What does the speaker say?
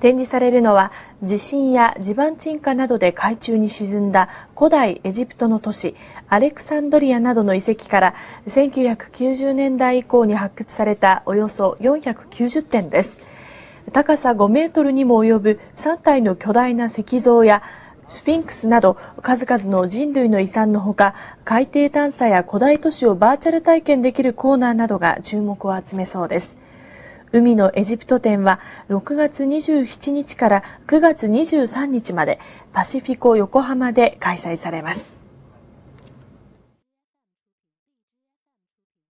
展示されるのは地震や地盤沈下などで海中に沈んだ古代エジプトの都市アレクサンドリアなどの遺跡から1990年代以降に発掘されたおよそ490点です。高さ5メートルにも及ぶ3体の巨大な石像やスフィンクスなど数々の人類の遺産のほか海底探査や古代都市をバーチャル体験できるコーナーなどが注目を集めそうです。海のエジプト展は6月27日から9月23日までパシフィコ横浜で開催されます。